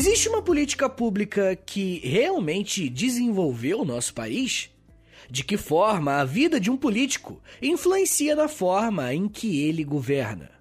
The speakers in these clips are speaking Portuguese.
Existe uma política pública que realmente desenvolveu o nosso país? De que forma a vida de um político influencia na forma em que ele governa?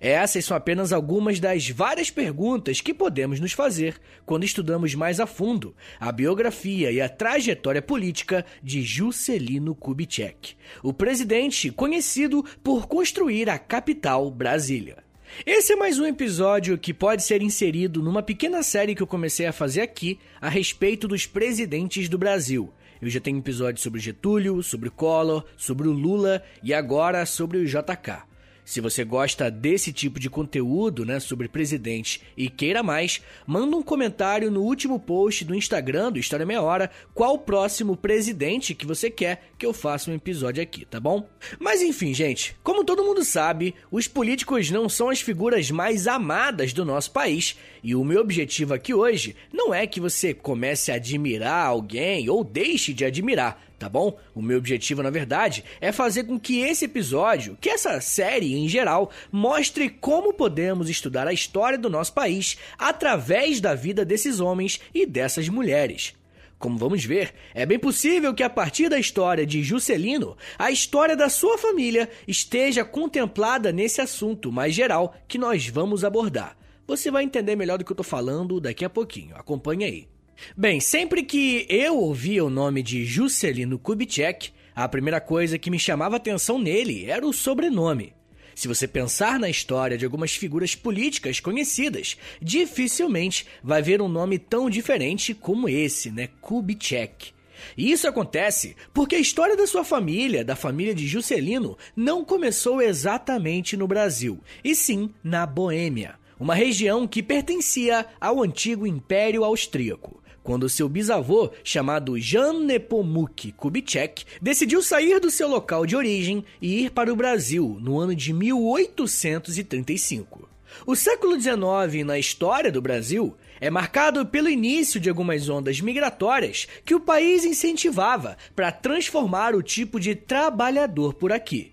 Essas são apenas algumas das várias perguntas que podemos nos fazer quando estudamos mais a fundo a biografia e a trajetória política de Juscelino Kubitschek, o presidente conhecido por construir a capital Brasília. Esse é mais um episódio que pode ser inserido numa pequena série que eu comecei a fazer aqui a respeito dos presidentes do Brasil. Eu já tenho episódios sobre Getúlio, sobre Collor, sobre o Lula e agora sobre o JK. Se você gosta desse tipo de conteúdo, né, sobre presidente e queira mais, manda um comentário no último post do Instagram do História Meia Hora qual o próximo presidente que você quer que eu faça um episódio aqui, tá bom? Mas enfim, gente, como todo mundo sabe, os políticos não são as figuras mais amadas do nosso país, e o meu objetivo aqui hoje não é que você comece a admirar alguém ou deixe de admirar, tá bom? O meu objetivo, na verdade, é fazer com que esse episódio, que essa série em geral, mostre como podemos estudar a história do nosso país através da vida desses homens e dessas mulheres. Como vamos ver, é bem possível que a partir da história de Juscelino, a história da sua família esteja contemplada nesse assunto mais geral que nós vamos abordar. Você vai entender melhor do que eu tô falando daqui a pouquinho. Acompanhe aí. Bem, sempre que eu ouvia o nome de Juscelino Kubitschek, a primeira coisa que me chamava atenção nele era o sobrenome. Se você pensar na história de algumas figuras políticas conhecidas, dificilmente vai ver um nome tão diferente como esse, né? Kubitschek. E isso acontece porque a história da sua família, da família de Juscelino, não começou exatamente no Brasil, e sim na Boêmia, uma região que pertencia ao antigo Império Austríaco quando seu bisavô, chamado Jan Nepomuk Kubitschek, decidiu sair do seu local de origem e ir para o Brasil no ano de 1835. O século XIX na história do Brasil é marcado pelo início de algumas ondas migratórias que o país incentivava para transformar o tipo de trabalhador por aqui.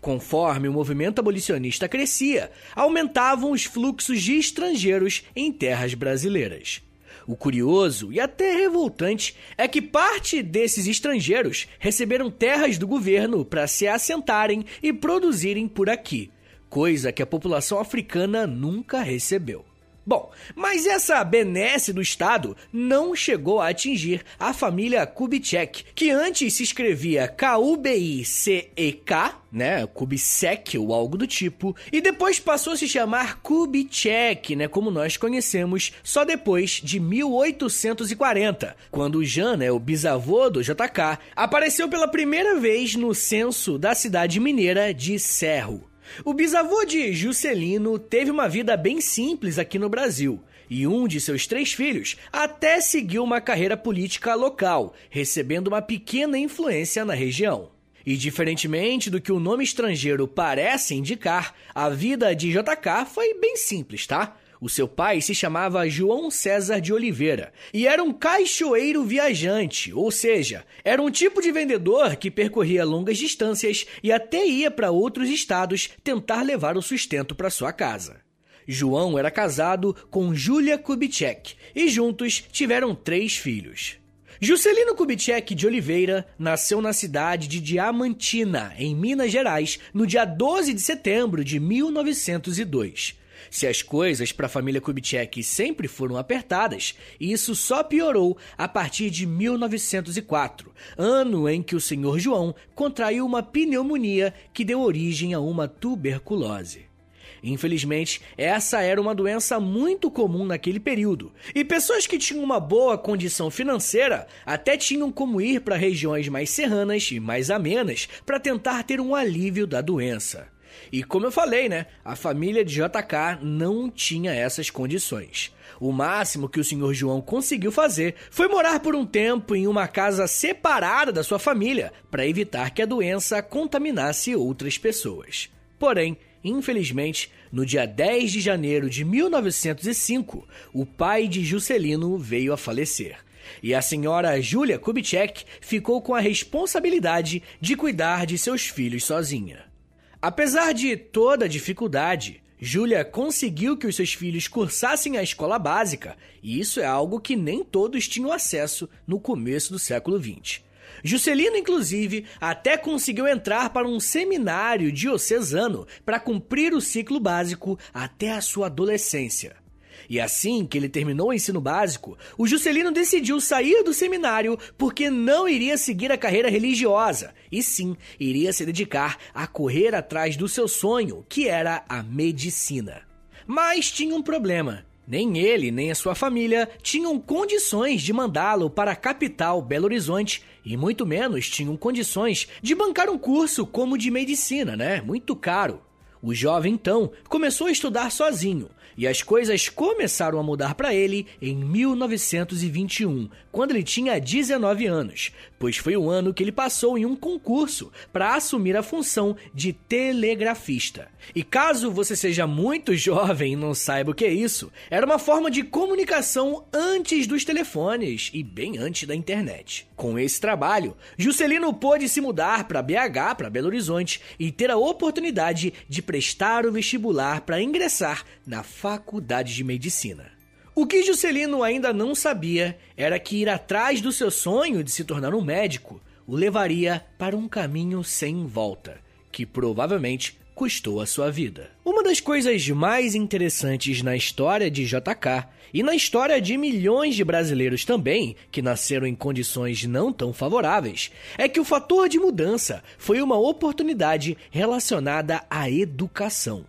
Conforme o movimento abolicionista crescia, aumentavam os fluxos de estrangeiros em terras brasileiras. O curioso e até revoltante é que parte desses estrangeiros receberam terras do governo para se assentarem e produzirem por aqui, coisa que a população africana nunca recebeu. Bom, mas essa benesse do Estado não chegou a atingir a família Kubitschek, que antes se escrevia K-U-B-I-C-E-K, né, Kubitschek ou algo do tipo, e depois passou a se chamar Kubitschek, né, como nós conhecemos, só depois de 1840, quando Jean, né, o bisavô do JK, apareceu pela primeira vez no censo da cidade mineira de Cerro. O bisavô de Juscelino teve uma vida bem simples aqui no Brasil. E um de seus três filhos até seguiu uma carreira política local, recebendo uma pequena influência na região. E diferentemente do que o nome estrangeiro parece indicar, a vida de JK foi bem simples, tá? O seu pai se chamava João César de Oliveira e era um caixoeiro viajante, ou seja, era um tipo de vendedor que percorria longas distâncias e até ia para outros estados tentar levar o sustento para sua casa. João era casado com Júlia Kubitschek e juntos tiveram três filhos. Juscelino Kubitschek de Oliveira nasceu na cidade de Diamantina, em Minas Gerais, no dia 12 de setembro de 1902. Se as coisas para a família Kubitschek sempre foram apertadas, isso só piorou a partir de 1904, ano em que o senhor João contraiu uma pneumonia que deu origem a uma tuberculose. Infelizmente, essa era uma doença muito comum naquele período, e pessoas que tinham uma boa condição financeira até tinham como ir para regiões mais serranas e mais amenas para tentar ter um alívio da doença. E como eu falei, né, a família de JK não tinha essas condições. O máximo que o senhor João conseguiu fazer foi morar por um tempo em uma casa separada da sua família, para evitar que a doença contaminasse outras pessoas. Porém, infelizmente, no dia 10 de janeiro de 1905, o pai de Juscelino veio a falecer. E a senhora Julia Kubitschek ficou com a responsabilidade de cuidar de seus filhos sozinha. Apesar de toda a dificuldade, Júlia conseguiu que os seus filhos cursassem a escola básica, e isso é algo que nem todos tinham acesso no começo do século XX. Juscelino, inclusive, até conseguiu entrar para um seminário diocesano para cumprir o ciclo básico até a sua adolescência. E assim que ele terminou o ensino básico, o Juscelino decidiu sair do seminário porque não iria seguir a carreira religiosa, e sim iria se dedicar a correr atrás do seu sonho, que era a medicina. Mas tinha um problema. Nem ele, nem a sua família tinham condições de mandá-lo para a capital Belo Horizonte e muito menos tinham condições de bancar um curso como de medicina, né? Muito caro. O jovem então começou a estudar sozinho, e as coisas começaram a mudar para ele em 1921, quando ele tinha 19 anos, pois foi o ano que ele passou em um concurso para assumir a função de telegrafista. E caso você seja muito jovem e não saiba o que é isso, era uma forma de comunicação antes dos telefones e bem antes da internet. Com esse trabalho, Juscelino pôde se mudar para BH, para Belo Horizonte, e ter a oportunidade de prestar o vestibular para ingressar na faculdade de medicina. O que Juscelino ainda não sabia era que ir atrás do seu sonho de se tornar um médico o levaria para um caminho sem volta, que provavelmente custou a sua vida. Uma das coisas mais interessantes na história de JK e na história de milhões de brasileiros também, que nasceram em condições não tão favoráveis, é que o fator de mudança foi uma oportunidade relacionada à educação.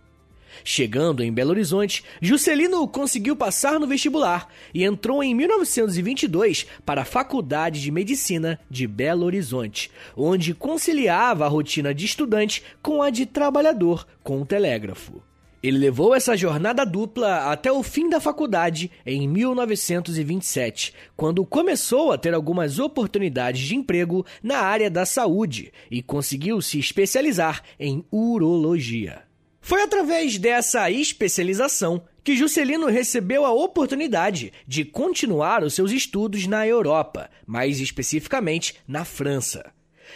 Chegando em Belo Horizonte, Juscelino conseguiu passar no vestibular e entrou em 1922 para a Faculdade de Medicina de Belo Horizonte, onde conciliava a rotina de estudante com a de trabalhador com o telégrafo. Ele levou essa jornada dupla até o fim da faculdade em 1927, quando começou a ter algumas oportunidades de emprego na área da saúde e conseguiu se especializar em urologia. Foi através dessa especialização que Juscelino recebeu a oportunidade de continuar os seus estudos na Europa, mais especificamente na França.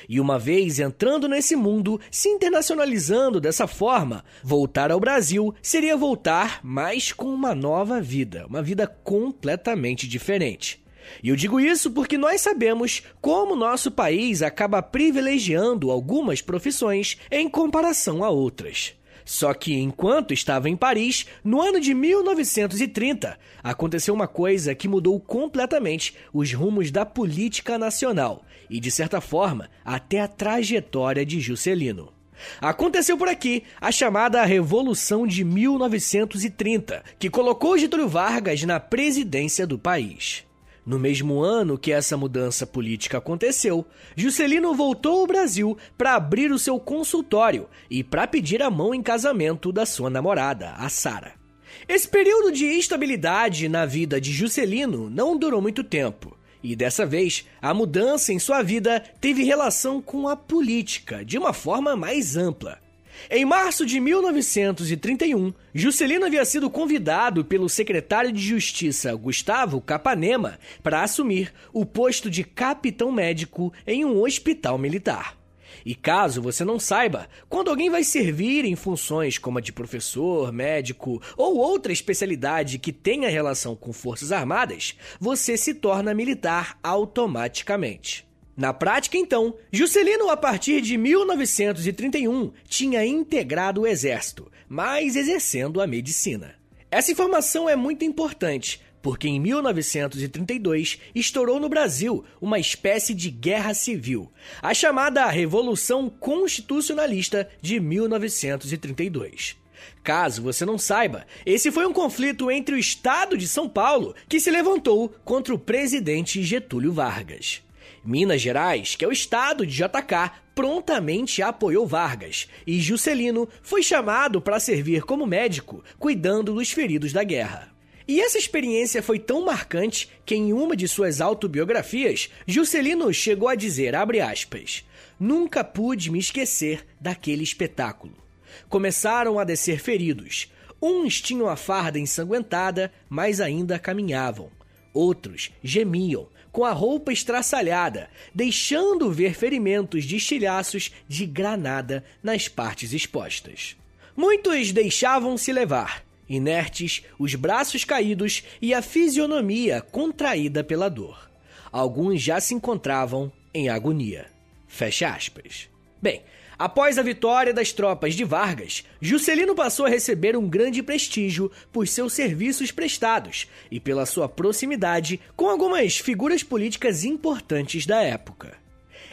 E uma vez entrando nesse mundo, se internacionalizando dessa forma, voltar ao Brasil seria voltar, mas com uma nova vida, uma vida completamente diferente. E eu digo isso porque nós sabemos como nosso país acaba privilegiando algumas profissões em comparação a outras. Só que enquanto estava em Paris, no ano de 1930, aconteceu uma coisa que mudou completamente os rumos da política nacional e, de certa forma, até a trajetória de Juscelino. Aconteceu por aqui a chamada Revolução de 1930, que colocou Getúlio Vargas na presidência do país. No mesmo ano que essa mudança política aconteceu, Juscelino voltou ao Brasil para abrir o seu consultório e para pedir a mão em casamento da sua namorada, a Sara. Esse período de instabilidade na vida de Juscelino não durou muito tempo. E dessa vez, a mudança em sua vida teve relação com a política de uma forma mais ampla. Em março de 1931, Juscelino havia sido convidado pelo secretário de Justiça Gustavo Capanema para assumir o posto de capitão médico em um hospital militar. E caso você não saiba, quando alguém vai servir em funções como a de professor, médico ou outra especialidade que tenha relação com Forças Armadas, você se torna militar automaticamente. Na prática, então, Juscelino, a partir de 1931, tinha integrado o exército, mas exercendo a medicina. Essa informação é muito importante, porque em 1932 estourou no Brasil uma espécie de guerra civil, a chamada Revolução Constitucionalista de 1932. Caso você não saiba, esse foi um conflito entre o Estado de São Paulo que se levantou contra o presidente Getúlio Vargas. Minas Gerais, que é o estado de JK, prontamente apoiou Vargas e Juscelino foi chamado para servir como médico, cuidando dos feridos da guerra. E essa experiência foi tão marcante que em uma de suas autobiografias, Juscelino chegou a dizer, aspas, Nunca pude me esquecer daquele espetáculo. Começaram a descer feridos. Uns tinham a farda ensanguentada, mas ainda caminhavam. Outros gemiam, com a roupa estraçalhada, deixando ver ferimentos de estilhaços de granada nas partes expostas. Muitos deixavam-se levar, inertes, os braços caídos e a fisionomia contraída pela dor. Alguns já se encontravam em agonia. Fecha aspas. Bem, após a vitória das tropas de Vargas, Juscelino passou a receber um grande prestígio por seus serviços prestados e pela sua proximidade com algumas figuras políticas importantes da época.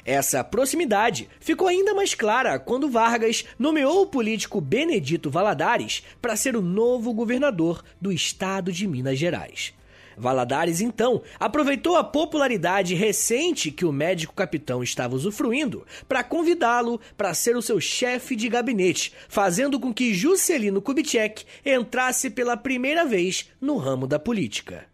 Essa proximidade ficou ainda mais clara quando Vargas nomeou o político Benedito Valadares para ser o novo governador do estado de Minas Gerais. Valadares, então, aproveitou a popularidade recente que o médico capitão estava usufruindo para convidá-lo para ser o seu chefe de gabinete, fazendo com que Juscelino Kubitschek entrasse pela primeira vez no ramo da política.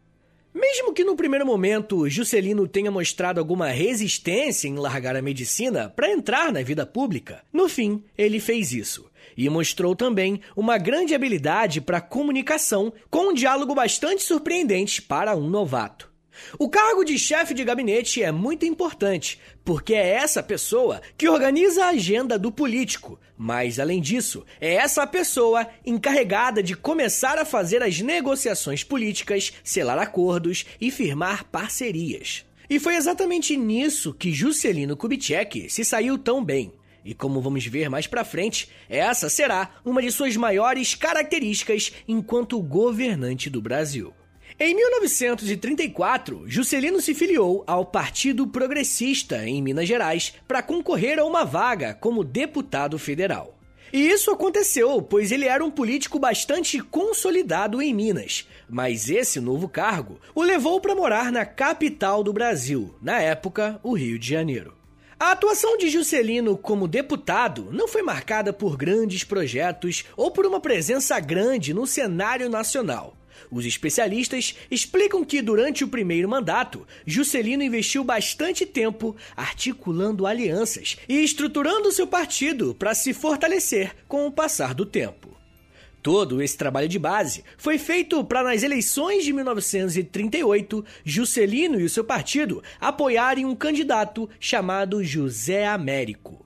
Mesmo que no primeiro momento Juscelino tenha mostrado alguma resistência em largar a medicina para entrar na vida pública, no fim ele fez isso. E mostrou também uma grande habilidade para comunicação, com um diálogo bastante surpreendente para um novato. O cargo de chefe de gabinete é muito importante, porque é essa pessoa que organiza a agenda do político. Mas, além disso, é essa pessoa encarregada de começar a fazer as negociações políticas, selar acordos e firmar parcerias. E foi exatamente nisso que Juscelino Kubitschek se saiu tão bem. E como vamos ver mais pra frente, essa será uma de suas maiores características enquanto governante do Brasil. Em 1934, Juscelino se filiou ao Partido Progressista em Minas Gerais para concorrer a uma vaga como deputado federal. E isso aconteceu, pois ele era um político bastante consolidado em Minas, mas esse novo cargo o levou para morar na capital do Brasil, na época, o Rio de Janeiro. A atuação de Juscelino como deputado não foi marcada por grandes projetos ou por uma presença grande no cenário nacional. Os especialistas explicam que durante o primeiro mandato, Juscelino investiu bastante tempo articulando alianças e estruturando seu partido para se fortalecer com o passar do tempo. Todo esse trabalho de base foi feito para, nas eleições de 1938, Juscelino e o seu partido apoiarem um candidato chamado José Américo.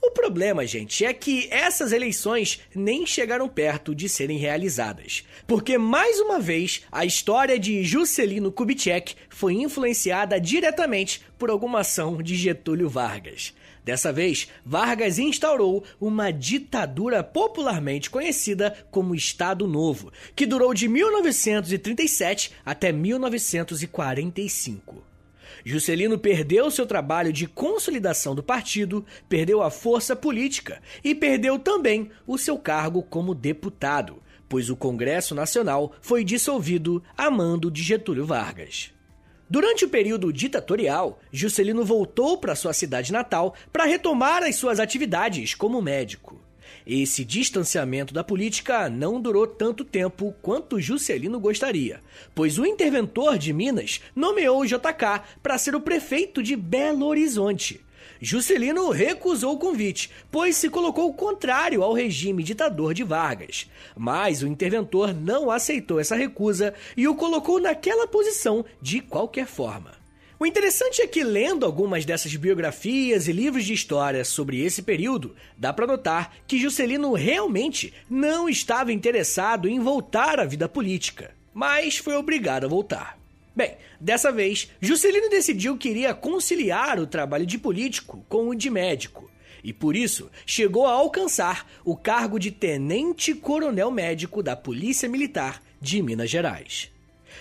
O problema, gente, é que essas eleições nem chegaram perto de serem realizadas. Porque, mais uma vez, a história de Juscelino Kubitschek foi influenciada diretamente por alguma ação de Getúlio Vargas. Dessa vez, Vargas instaurou uma ditadura popularmente conhecida como Estado Novo, que durou de 1937 até 1945. Juscelino perdeu seu trabalho de consolidação do partido, perdeu a força política e perdeu também o seu cargo como deputado, pois o Congresso Nacional foi dissolvido a mando de Getúlio Vargas. Durante o período ditatorial, Juscelino voltou para sua cidade natal para retomar as suas atividades como médico. Esse distanciamento da política não durou tanto tempo quanto Juscelino gostaria, pois o interventor de Minas nomeou JK para ser o prefeito de Belo Horizonte. Juscelino recusou o convite, pois se colocou contrário ao regime ditador de Vargas. Mas o interventor não aceitou essa recusa e o colocou naquela posição de qualquer forma. O interessante é que, lendo algumas dessas biografias e livros de história sobre esse período, dá para notar que Juscelino realmente não estava interessado em voltar à vida política, mas foi obrigado a voltar. Bem, dessa vez, Juscelino decidiu que iria conciliar o trabalho de político com o de médico, e por isso chegou a alcançar o cargo de tenente-coronel médico da Polícia Militar de Minas Gerais.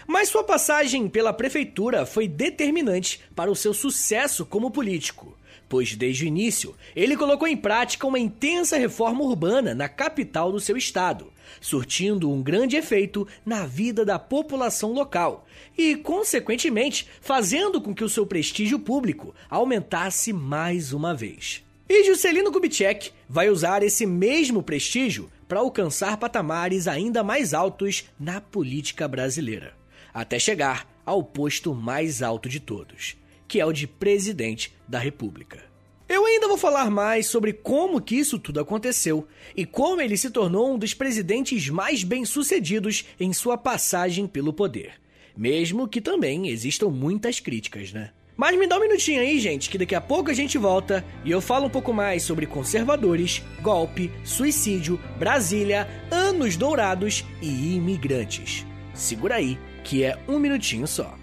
Mas sua passagem pela prefeitura foi determinante para o seu sucesso como político, pois desde o início ele colocou em prática uma intensa reforma urbana na capital do seu estado, surtindo um grande efeito na vida da população local e, consequentemente, fazendo com que o seu prestígio público aumentasse mais uma vez. E Juscelino Kubitschek vai usar esse mesmo prestígio para alcançar patamares ainda mais altos na política brasileira até chegar ao posto mais alto de todos, que é o de presidente da República. Eu ainda vou falar mais sobre como que isso tudo aconteceu e como ele se tornou um dos presidentes mais bem-sucedidos em sua passagem pelo poder, mesmo que também existam muitas críticas, né? Mas me dá um minutinho aí, gente, que daqui a pouco a gente volta e eu falo um pouco mais sobre conservadores, golpe, suicídio, Brasília, anos dourados e imigrantes. Segura aí, que é um minutinho só.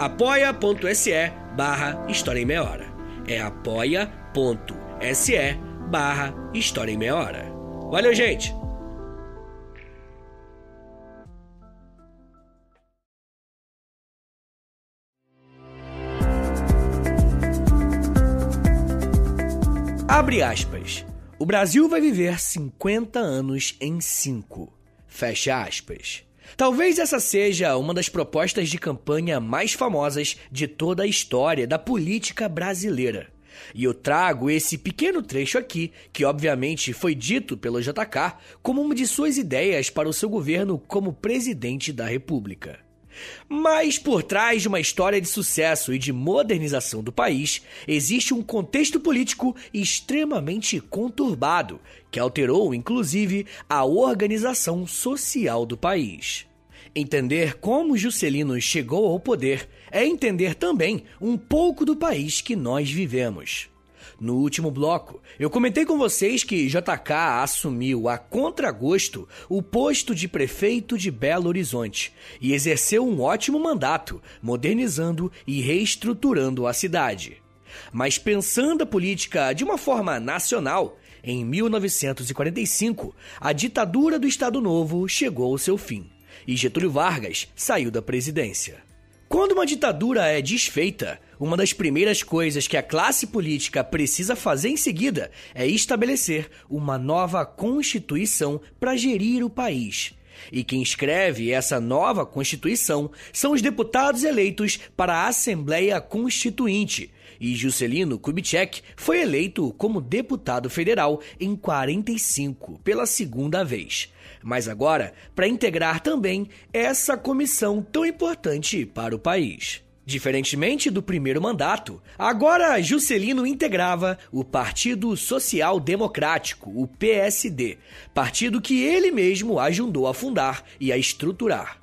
apoia.se barra História em Meia Hora. É apoia.se barra História em Meia Hora. Valeu, gente! Abre aspas. O Brasil vai viver 50 anos em 5. Fecha aspas. Talvez essa seja uma das propostas de campanha mais famosas de toda a história da política brasileira. E eu trago esse pequeno trecho aqui, que obviamente foi dito pelo JK como uma de suas ideias para o seu governo como presidente da República. Mas por trás de uma história de sucesso e de modernização do país, existe um contexto político extremamente conturbado, que alterou inclusive a organização social do país. Entender como Juscelino chegou ao poder é entender também um pouco do país que nós vivemos. No último bloco, eu comentei com vocês que JK assumiu a contragosto o posto de prefeito de Belo Horizonte e exerceu um ótimo mandato, modernizando e reestruturando a cidade. Mas pensando a política de uma forma nacional, em 1945, a ditadura do Estado Novo chegou ao seu fim e Getúlio Vargas saiu da presidência. Quando uma ditadura é desfeita, uma das primeiras coisas que a classe política precisa fazer em seguida é estabelecer uma nova constituição para gerir o país. E quem escreve essa nova constituição são os deputados eleitos para a Assembleia Constituinte. E Juscelino Kubitschek foi eleito como deputado federal em 45 pela segunda vez mas agora para integrar também essa comissão tão importante para o país. Diferentemente do primeiro mandato, agora Juscelino integrava o Partido Social Democrático, o PSD, partido que ele mesmo ajudou a fundar e a estruturar.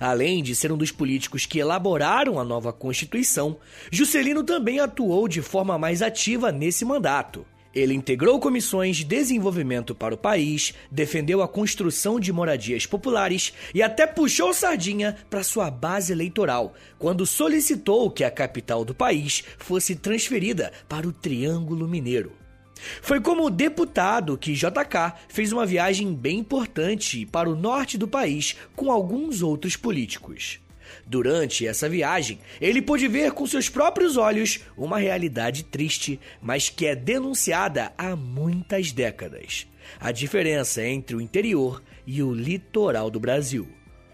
Além de ser um dos políticos que elaboraram a nova Constituição, Juscelino também atuou de forma mais ativa nesse mandato. Ele integrou comissões de desenvolvimento para o país, defendeu a construção de moradias populares e até puxou sardinha para sua base eleitoral, quando solicitou que a capital do país fosse transferida para o Triângulo Mineiro. Foi como deputado que JK fez uma viagem bem importante para o norte do país com alguns outros políticos. Durante essa viagem, ele pôde ver com seus próprios olhos uma realidade triste, mas que é denunciada há muitas décadas: a diferença entre o interior e o litoral do Brasil.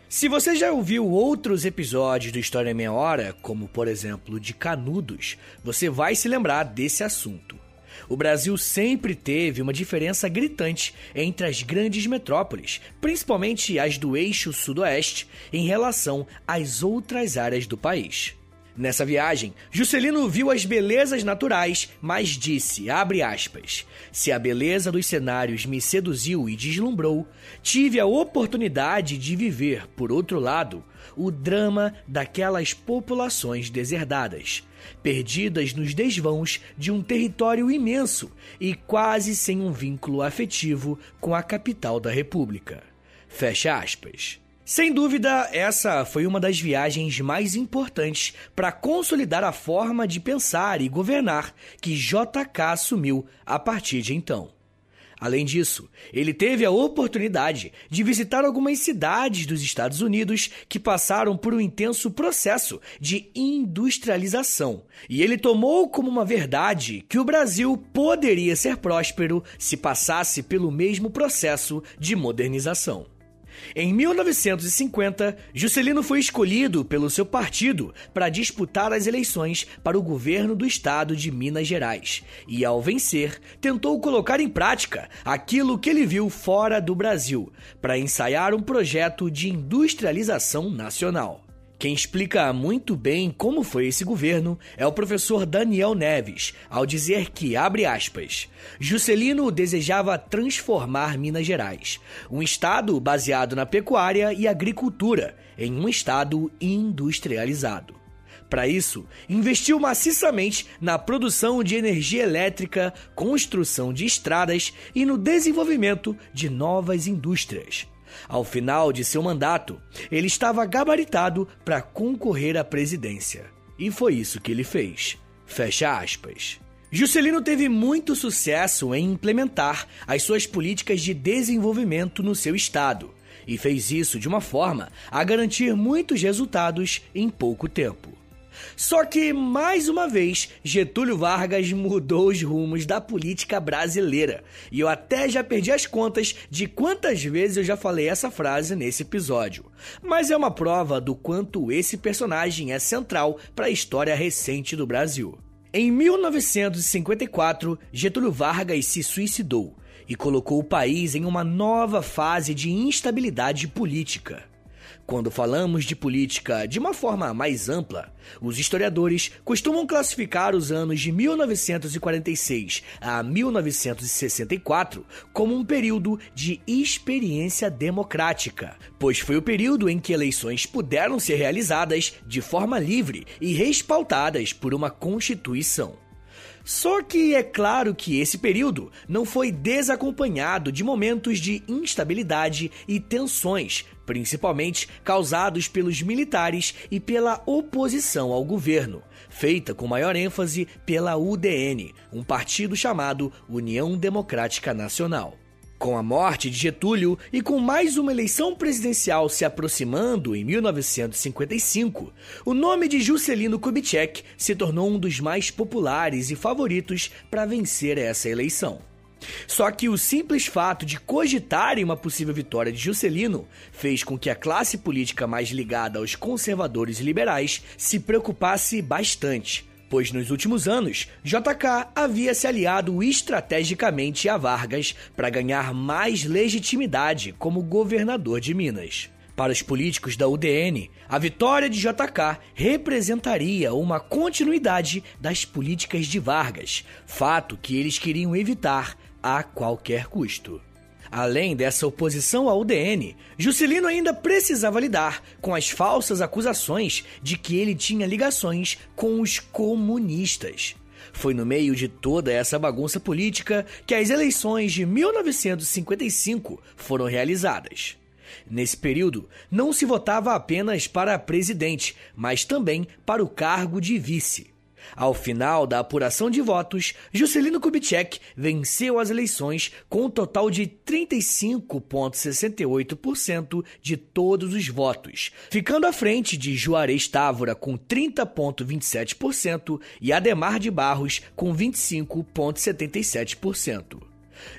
Se você já ouviu outros episódios do História Meia Hora, como por exemplo de Canudos, você vai se lembrar desse assunto. O Brasil sempre teve uma diferença gritante entre as grandes metrópoles, principalmente as do eixo sudoeste, em relação às outras áreas do país. Nessa viagem, Juscelino viu as belezas naturais, mas disse, aspas, se a beleza dos cenários me seduziu e deslumbrou, tive a oportunidade de viver, por outro lado, o drama daquelas populações deserdadas, perdidas nos desvãos de um território imenso e quase sem um vínculo afetivo com a capital da República. Fecha aspas. Sem dúvida, essa foi uma das viagens mais importantes para consolidar a forma de pensar e governar que JK assumiu a partir de então. Além disso, ele teve a oportunidade de visitar algumas cidades dos Estados Unidos que passaram por um intenso processo de industrialização, e ele tomou como uma verdade que o Brasil poderia ser próspero se passasse pelo mesmo processo de modernização. Em 1950, Juscelino foi escolhido pelo seu partido para disputar as eleições para o governo do estado de Minas Gerais e, ao vencer, tentou colocar em prática aquilo que ele viu fora do Brasil para ensaiar um projeto de industrialização nacional. Quem explica muito bem como foi esse governo é o professor Daniel Neves, ao dizer que, abre aspas, Juscelino desejava transformar Minas Gerais, um estado baseado na pecuária e agricultura, em um estado industrializado. Para isso, investiu maciçamente na produção de energia elétrica, construção de estradas e no desenvolvimento de novas indústrias. Ao final de seu mandato, ele estava gabaritado para concorrer à presidência. E foi isso que ele fez. Fecha aspas. Juscelino teve muito sucesso em implementar as suas políticas de desenvolvimento no seu estado e fez isso de uma forma a garantir muitos resultados em pouco tempo. Só que, mais uma vez, Getúlio Vargas mudou os rumos da política brasileira. E eu até já perdi as contas de quantas vezes eu já falei essa frase nesse episódio. Mas é uma prova do quanto esse personagem é central para a história recente do Brasil. Em 1954, Getúlio Vargas se suicidou e colocou o país em uma nova fase de instabilidade política. Quando falamos de política de uma forma mais ampla, os historiadores costumam classificar os anos de 1946 a 1964 como um período de experiência democrática, pois foi o período em que eleições puderam ser realizadas de forma livre e respaldadas por uma Constituição. Só que é claro que esse período não foi desacompanhado de momentos de instabilidade e tensões, principalmente causados pelos militares e pela oposição ao governo, feita com maior ênfase pela UDN, um partido chamado União Democrática Nacional. Com a morte de Getúlio e com mais uma eleição presidencial se aproximando em 1955, o nome de Juscelino Kubitschek se tornou um dos mais populares e favoritos para vencer essa eleição. Só que o simples fato de cogitarem uma possível vitória de Juscelino fez com que a classe política mais ligada aos conservadores e liberais se preocupasse bastante pois nos últimos anos, JK havia se aliado estrategicamente a Vargas para ganhar mais legitimidade como governador de Minas. Para os políticos da UDN, a vitória de JK representaria uma continuidade das políticas de Vargas, fato que eles queriam evitar a qualquer custo. Além dessa oposição ao UDN, Juscelino ainda precisava lidar com as falsas acusações de que ele tinha ligações com os comunistas. Foi no meio de toda essa bagunça política que as eleições de 1955 foram realizadas. Nesse período, não se votava apenas para presidente, mas também para o cargo de vice. Ao final da apuração de votos, Juscelino Kubitschek venceu as eleições com um total de 35,68% de todos os votos, ficando à frente de Juarez Távora com 30,27% e Ademar de Barros com 25,77%.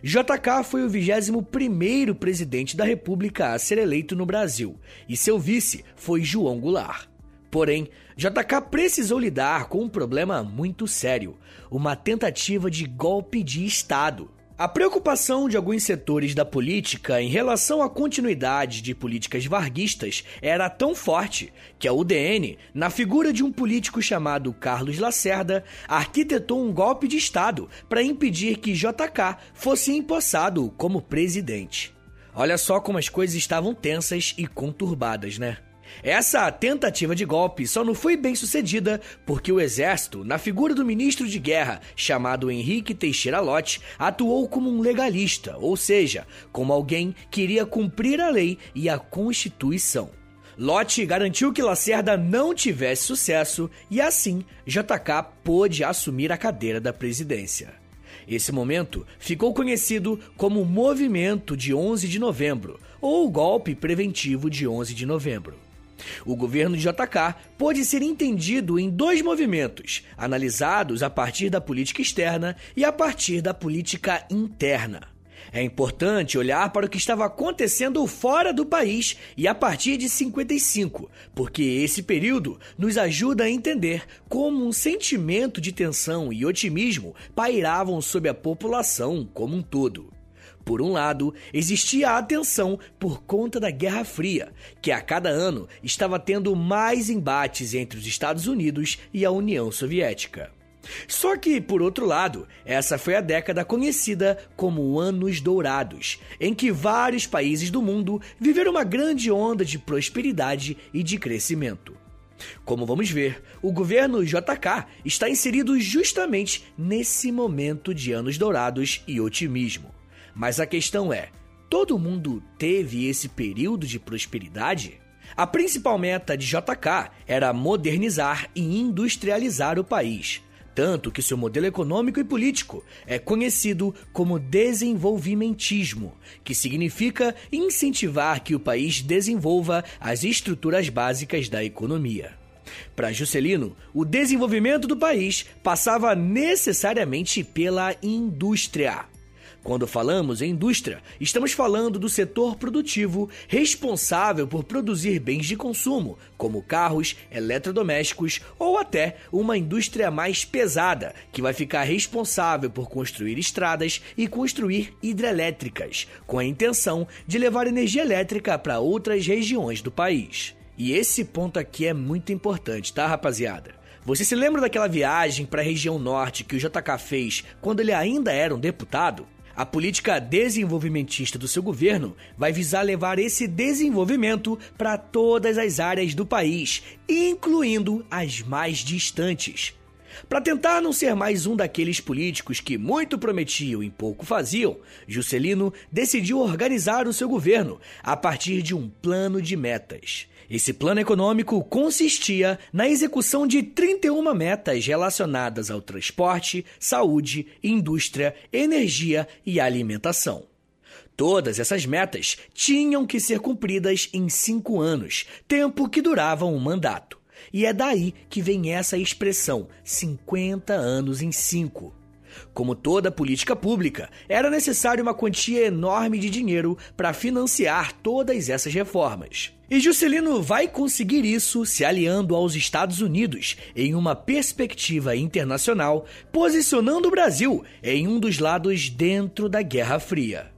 JK foi o 21º presidente da República a ser eleito no Brasil, e seu vice foi João Goulart. Porém, JK precisou lidar com um problema muito sério: uma tentativa de golpe de Estado. A preocupação de alguns setores da política em relação à continuidade de políticas varguistas era tão forte que a UDN, na figura de um político chamado Carlos Lacerda, arquitetou um golpe de Estado para impedir que JK fosse empossado como presidente. Olha só como as coisas estavam tensas e conturbadas, né? Essa tentativa de golpe só não foi bem sucedida porque o exército, na figura do ministro de guerra chamado Henrique Teixeira Lott, atuou como um legalista, ou seja, como alguém que iria cumprir a lei e a Constituição. Lott garantiu que Lacerda não tivesse sucesso e assim JK pôde assumir a cadeira da presidência. Esse momento ficou conhecido como o Movimento de 11 de Novembro ou o Golpe Preventivo de 11 de Novembro. O governo de JK pode ser entendido em dois movimentos, analisados a partir da política externa e a partir da política interna. É importante olhar para o que estava acontecendo fora do país e a partir de 55, porque esse período nos ajuda a entender como um sentimento de tensão e otimismo pairavam sobre a população como um todo. Por um lado, existia a atenção por conta da Guerra Fria, que a cada ano estava tendo mais embates entre os Estados Unidos e a União Soviética. Só que, por outro lado, essa foi a década conhecida como Anos Dourados, em que vários países do mundo viveram uma grande onda de prosperidade e de crescimento. Como vamos ver, o governo JK está inserido justamente nesse momento de anos dourados e otimismo. Mas a questão é: todo mundo teve esse período de prosperidade? A principal meta de JK era modernizar e industrializar o país, tanto que seu modelo econômico e político é conhecido como desenvolvimentismo, que significa incentivar que o país desenvolva as estruturas básicas da economia. Para Juscelino, o desenvolvimento do país passava necessariamente pela indústria. Quando falamos em indústria, estamos falando do setor produtivo responsável por produzir bens de consumo, como carros, eletrodomésticos ou até uma indústria mais pesada, que vai ficar responsável por construir estradas e construir hidrelétricas, com a intenção de levar energia elétrica para outras regiões do país. E esse ponto aqui é muito importante, tá, rapaziada? Você se lembra daquela viagem para a região norte que o JK fez quando ele ainda era um deputado? A política desenvolvimentista do seu governo vai visar levar esse desenvolvimento para todas as áreas do país, incluindo as mais distantes. Para tentar não ser mais um daqueles políticos que muito prometiam e pouco faziam, Juscelino decidiu organizar o seu governo a partir de um plano de metas. Esse plano econômico consistia na execução de 31 metas relacionadas ao transporte, saúde, indústria, energia e alimentação. Todas essas metas tinham que ser cumpridas em cinco anos, tempo que durava um mandato. E é daí que vem essa expressão 50 anos em 5. Como toda política pública, era necessário uma quantia enorme de dinheiro para financiar todas essas reformas. E Juscelino vai conseguir isso se aliando aos Estados Unidos em uma perspectiva internacional, posicionando o Brasil em um dos lados dentro da Guerra Fria.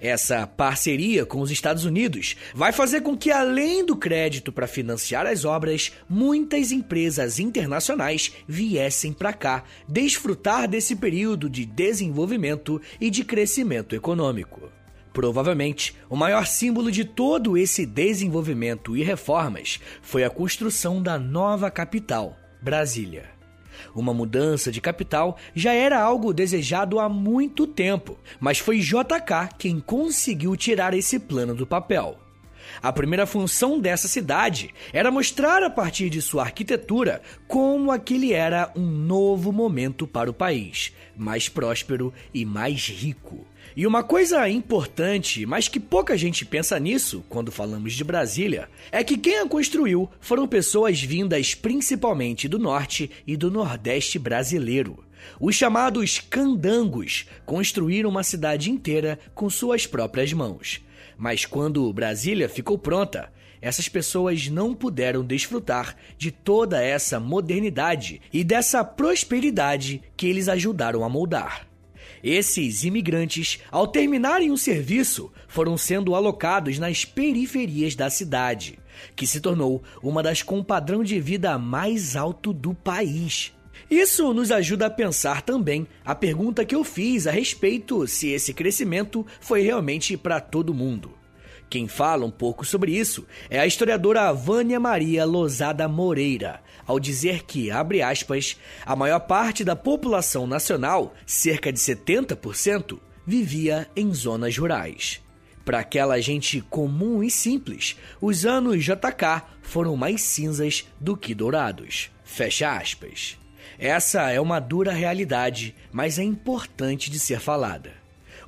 Essa parceria com os Estados Unidos vai fazer com que, além do crédito para financiar as obras, muitas empresas internacionais viessem para cá desfrutar desse período de desenvolvimento e de crescimento econômico. Provavelmente, o maior símbolo de todo esse desenvolvimento e reformas foi a construção da nova capital, Brasília. Uma mudança de capital já era algo desejado há muito tempo, mas foi JK quem conseguiu tirar esse plano do papel. A primeira função dessa cidade era mostrar a partir de sua arquitetura como aquele era um novo momento para o país, mais próspero e mais rico. E uma coisa importante, mas que pouca gente pensa nisso quando falamos de Brasília, é que quem a construiu foram pessoas vindas principalmente do norte e do nordeste brasileiro. Os chamados candangos construíram uma cidade inteira com suas próprias mãos. Mas quando Brasília ficou pronta, essas pessoas não puderam desfrutar de toda essa modernidade e dessa prosperidade que eles ajudaram a moldar. Esses imigrantes, ao terminarem o serviço, foram sendo alocados nas periferias da cidade, que se tornou uma das com padrão de vida mais alto do país. Isso nos ajuda a pensar também a pergunta que eu fiz a respeito se esse crescimento foi realmente para todo mundo. Quem fala um pouco sobre isso é a historiadora Vânia Maria Lozada Moreira, ao dizer que, abre aspas, a maior parte da população nacional, cerca de 70%, vivia em zonas rurais. Para aquela gente comum e simples, os anos JK foram mais cinzas do que dourados. Fecha aspas. Essa é uma dura realidade, mas é importante de ser falada.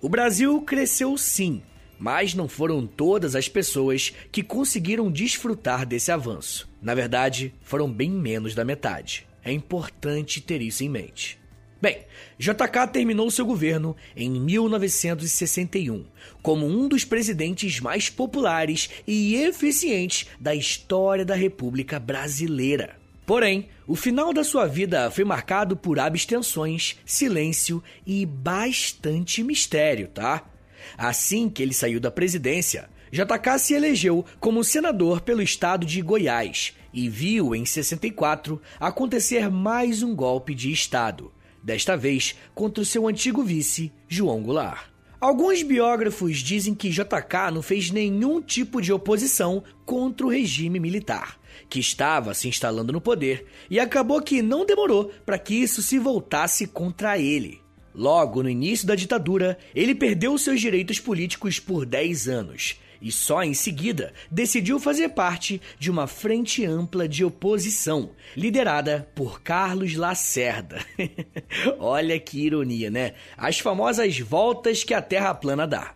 O Brasil cresceu sim, mas não foram todas as pessoas que conseguiram desfrutar desse avanço. Na verdade, foram bem menos da metade. É importante ter isso em mente. Bem, JK terminou seu governo em 1961 como um dos presidentes mais populares e eficientes da história da República Brasileira. Porém, o final da sua vida foi marcado por abstenções, silêncio e bastante mistério, tá? Assim que ele saiu da presidência, JK se elegeu como senador pelo estado de Goiás e viu em 64 acontecer mais um golpe de estado, desta vez contra o seu antigo vice, João Goulart. Alguns biógrafos dizem que JK não fez nenhum tipo de oposição contra o regime militar, que estava se instalando no poder, e acabou que não demorou para que isso se voltasse contra ele. Logo no início da ditadura, ele perdeu seus direitos políticos por 10 anos e só em seguida decidiu fazer parte de uma frente ampla de oposição, liderada por Carlos Lacerda. Olha que ironia, né? As famosas voltas que a Terra plana dá.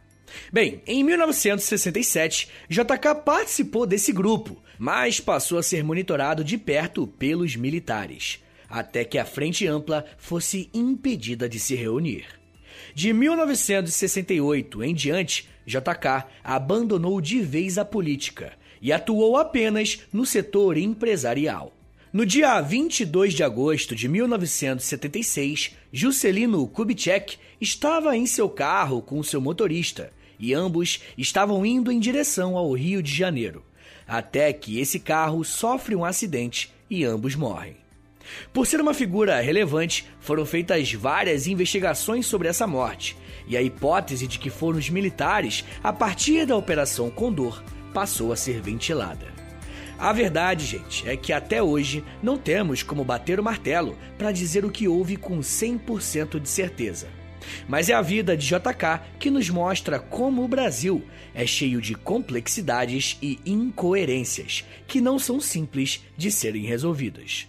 Bem, em 1967, JK participou desse grupo, mas passou a ser monitorado de perto pelos militares até que a Frente Ampla fosse impedida de se reunir. De 1968 em diante, JK abandonou de vez a política e atuou apenas no setor empresarial. No dia 22 de agosto de 1976, Juscelino Kubitschek estava em seu carro com seu motorista e ambos estavam indo em direção ao Rio de Janeiro, até que esse carro sofre um acidente e ambos morrem. Por ser uma figura relevante, foram feitas várias investigações sobre essa morte, e a hipótese de que foram os militares, a partir da Operação Condor, passou a ser ventilada. A verdade, gente, é que até hoje não temos como bater o martelo para dizer o que houve com 100% de certeza. Mas é a vida de JK que nos mostra como o Brasil é cheio de complexidades e incoerências que não são simples de serem resolvidas.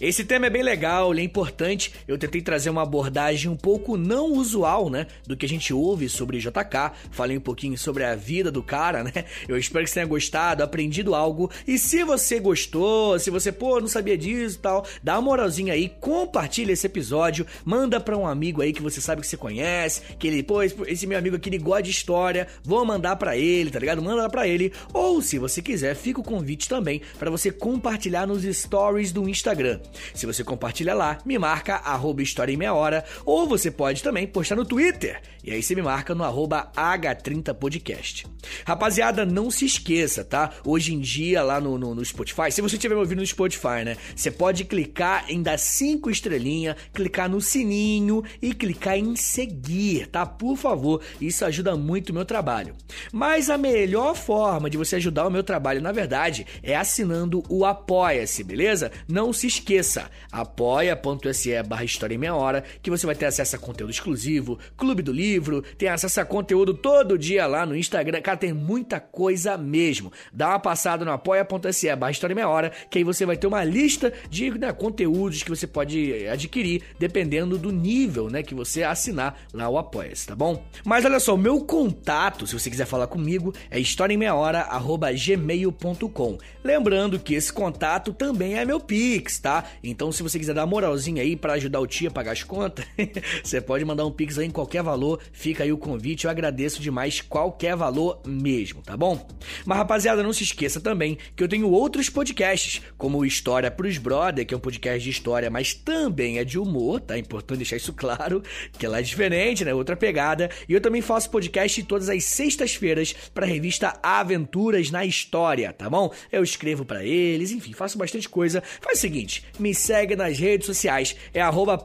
Esse tema é bem legal, ele é importante. Eu tentei trazer uma abordagem um pouco não usual, né? Do que a gente ouve sobre JK. Falei um pouquinho sobre a vida do cara, né? Eu espero que você tenha gostado, aprendido algo. E se você gostou, se você, pô, não sabia disso e tal, dá uma moralzinha aí, compartilha esse episódio, manda pra um amigo aí que você sabe que você conhece, que ele, pô, esse meu amigo aqui, ele gosta de história, vou mandar pra ele, tá ligado? Manda pra ele. Ou, se você quiser, fica o convite também para você compartilhar nos stories do Instagram. Se você compartilha lá, me marca arroba História em Meia Hora, ou você pode também postar no Twitter, e aí você me marca no arroba H30podcast. Rapaziada, não se esqueça, tá? Hoje em dia, lá no, no, no Spotify, se você estiver me ouvindo no Spotify, né? Você pode clicar em dar cinco estrelinhas, clicar no sininho e clicar em seguir, tá? Por favor, isso ajuda muito o meu trabalho. Mas a melhor forma de você ajudar o meu trabalho, na verdade, é assinando o Apoia-se, beleza? Não se esqueça esqueça, apoia.se barra História em Meia Hora, que você vai ter acesso a conteúdo exclusivo, Clube do Livro, tem acesso a conteúdo todo dia lá no Instagram. Cara, tem muita coisa mesmo. Dá uma passada no apoia.se barra História em Meia Hora, que aí você vai ter uma lista de né, conteúdos que você pode adquirir, dependendo do nível né, que você assinar lá o Apoia-se, tá bom? Mas olha só, o meu contato, se você quiser falar comigo, é historiaemmeiahora.gmail.com. Lembrando que esse contato também é meu Pix, tá? Então se você quiser dar uma moralzinha aí para ajudar o tio a pagar as contas, você pode mandar um Pix aí em qualquer valor, fica aí o convite, eu agradeço demais qualquer valor mesmo, tá bom? Mas rapaziada, não se esqueça também que eu tenho outros podcasts, como o História pros Brother, que é um podcast de história, mas também é de humor, tá? É importante deixar isso claro, que ela é diferente, né? Outra pegada. E eu também faço podcast todas as sextas-feiras para a revista Aventuras na História, tá bom? Eu escrevo para eles, enfim, faço bastante coisa. Faz o seguinte, me segue nas redes sociais, é arroba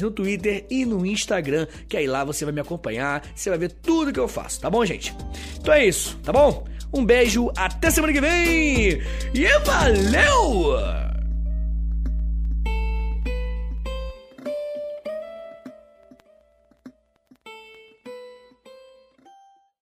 no Twitter e no Instagram, que aí lá você vai me acompanhar, você vai ver tudo que eu faço, tá bom, gente? Então é isso, tá bom? Um beijo, até semana que vem e valeu!